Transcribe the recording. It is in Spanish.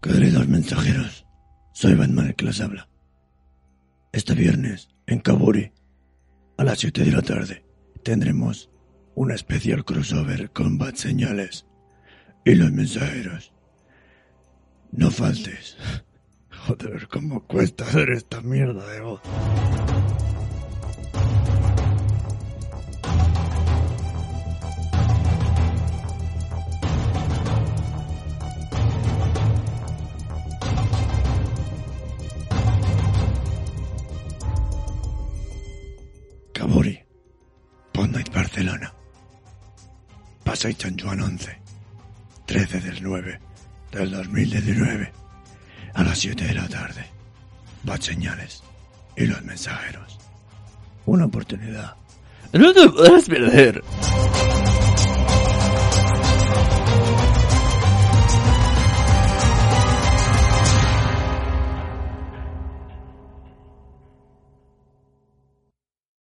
Queridos mensajeros, soy Batman el que les habla. Este viernes, en Kaburi, a las 7 de la tarde, tendremos una especial crossover con Bat Señales y los mensajeros. No faltes. Joder, cómo cuesta hacer esta mierda de voz. Cabori, Pond Night Barcelona. Pasay San Juan 11, 13 del 9 del 2019, a las 7 de la tarde. Bad señales y los mensajeros. Una oportunidad. No te puedes perder.